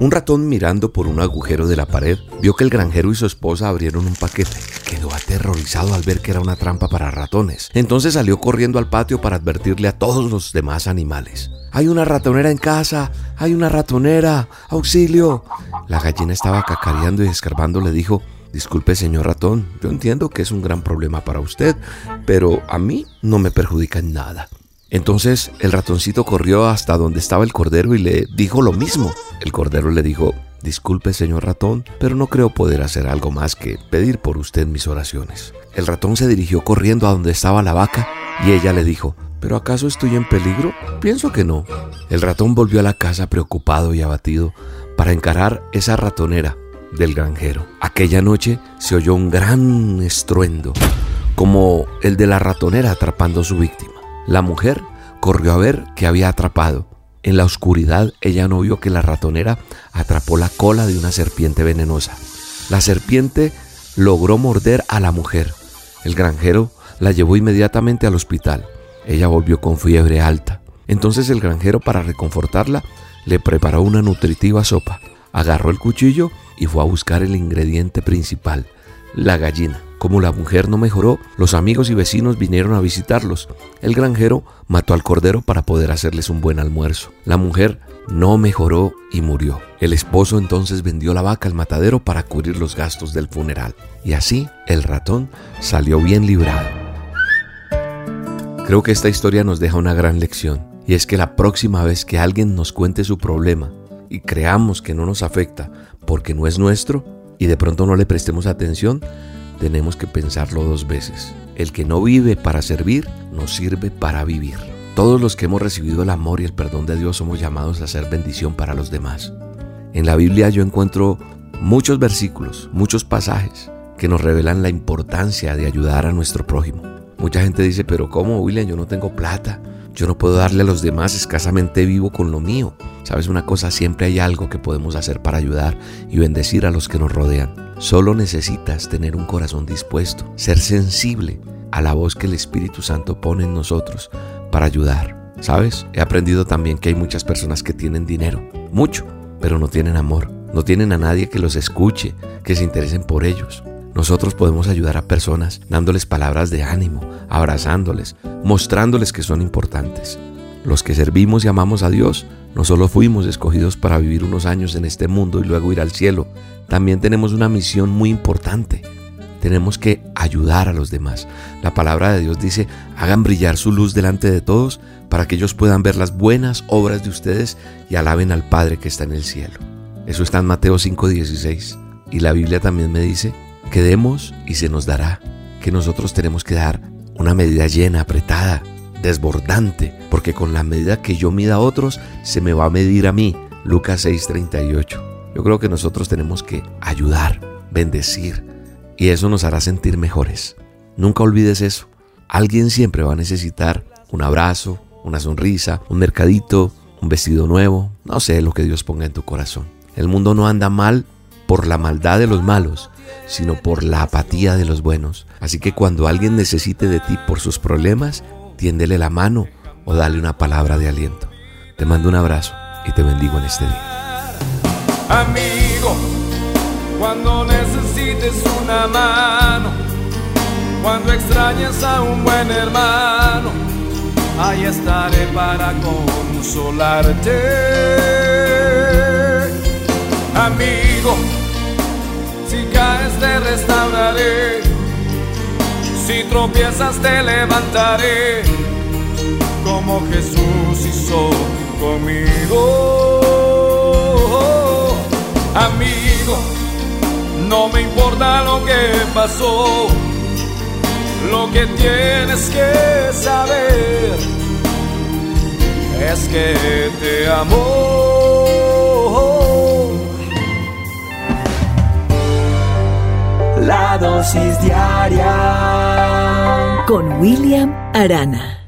Un ratón mirando por un agujero de la pared vio que el granjero y su esposa abrieron un paquete. Quedó aterrorizado al ver que era una trampa para ratones. Entonces salió corriendo al patio para advertirle a todos los demás animales. Hay una ratonera en casa, hay una ratonera, auxilio. La gallina estaba cacareando y escarbando le dijo, Disculpe, señor ratón, yo entiendo que es un gran problema para usted, pero a mí no me perjudica en nada. Entonces el ratoncito corrió hasta donde estaba el cordero y le dijo lo mismo. El cordero le dijo, Disculpe, señor ratón, pero no creo poder hacer algo más que pedir por usted mis oraciones. El ratón se dirigió corriendo a donde estaba la vaca y ella le dijo, ¿Pero acaso estoy en peligro? Pienso que no. El ratón volvió a la casa preocupado y abatido para encarar esa ratonera del granjero. Aquella noche se oyó un gran estruendo, como el de la ratonera atrapando a su víctima. La mujer corrió a ver qué había atrapado. En la oscuridad ella no vio que la ratonera atrapó la cola de una serpiente venenosa. La serpiente logró morder a la mujer. El granjero la llevó inmediatamente al hospital. Ella volvió con fiebre alta. Entonces el granjero, para reconfortarla, le preparó una nutritiva sopa. Agarró el cuchillo y fue a buscar el ingrediente principal, la gallina. Como la mujer no mejoró, los amigos y vecinos vinieron a visitarlos. El granjero mató al cordero para poder hacerles un buen almuerzo. La mujer no mejoró y murió. El esposo entonces vendió la vaca al matadero para cubrir los gastos del funeral. Y así el ratón salió bien librado. Creo que esta historia nos deja una gran lección. Y es que la próxima vez que alguien nos cuente su problema y creamos que no nos afecta porque no es nuestro y de pronto no le prestemos atención, tenemos que pensarlo dos veces. El que no vive para servir, no sirve para vivir. Todos los que hemos recibido el amor y el perdón de Dios somos llamados a ser bendición para los demás. En la Biblia yo encuentro muchos versículos, muchos pasajes que nos revelan la importancia de ayudar a nuestro prójimo. Mucha gente dice, pero ¿cómo, William? Yo no tengo plata. Yo no puedo darle a los demás, escasamente vivo con lo mío. Sabes una cosa, siempre hay algo que podemos hacer para ayudar y bendecir a los que nos rodean. Solo necesitas tener un corazón dispuesto, ser sensible a la voz que el Espíritu Santo pone en nosotros para ayudar. ¿Sabes? He aprendido también que hay muchas personas que tienen dinero, mucho, pero no tienen amor. No tienen a nadie que los escuche, que se interesen por ellos. Nosotros podemos ayudar a personas dándoles palabras de ánimo, abrazándoles, mostrándoles que son importantes. Los que servimos y amamos a Dios no solo fuimos escogidos para vivir unos años en este mundo y luego ir al cielo, también tenemos una misión muy importante. Tenemos que ayudar a los demás. La palabra de Dios dice, hagan brillar su luz delante de todos para que ellos puedan ver las buenas obras de ustedes y alaben al Padre que está en el cielo. Eso está en Mateo 5:16. Y la Biblia también me dice que demos y se nos dará, que nosotros tenemos que dar una medida llena, apretada, desbordante, porque con la medida que yo mida a otros, se me va a medir a mí. Lucas 6:38. Yo creo que nosotros tenemos que ayudar, bendecir, y eso nos hará sentir mejores. Nunca olvides eso. Alguien siempre va a necesitar un abrazo, una sonrisa, un mercadito, un vestido nuevo, no sé lo que Dios ponga en tu corazón. El mundo no anda mal por la maldad de los malos, sino por la apatía de los buenos. Así que cuando alguien necesite de ti por sus problemas, tiéndele la mano o dale una palabra de aliento. Te mando un abrazo y te bendigo en este día amigo, cuando necesites una mano, cuando extrañes a un buen hermano, ahí estaré para consolarte. Amigo, si caes te restauraré, si tropiezas te levantaré, como Jesús hizo conmigo amigo, no me importa lo que pasó, lo que tienes que saber es que te amo. La dosis diaria con William Arana.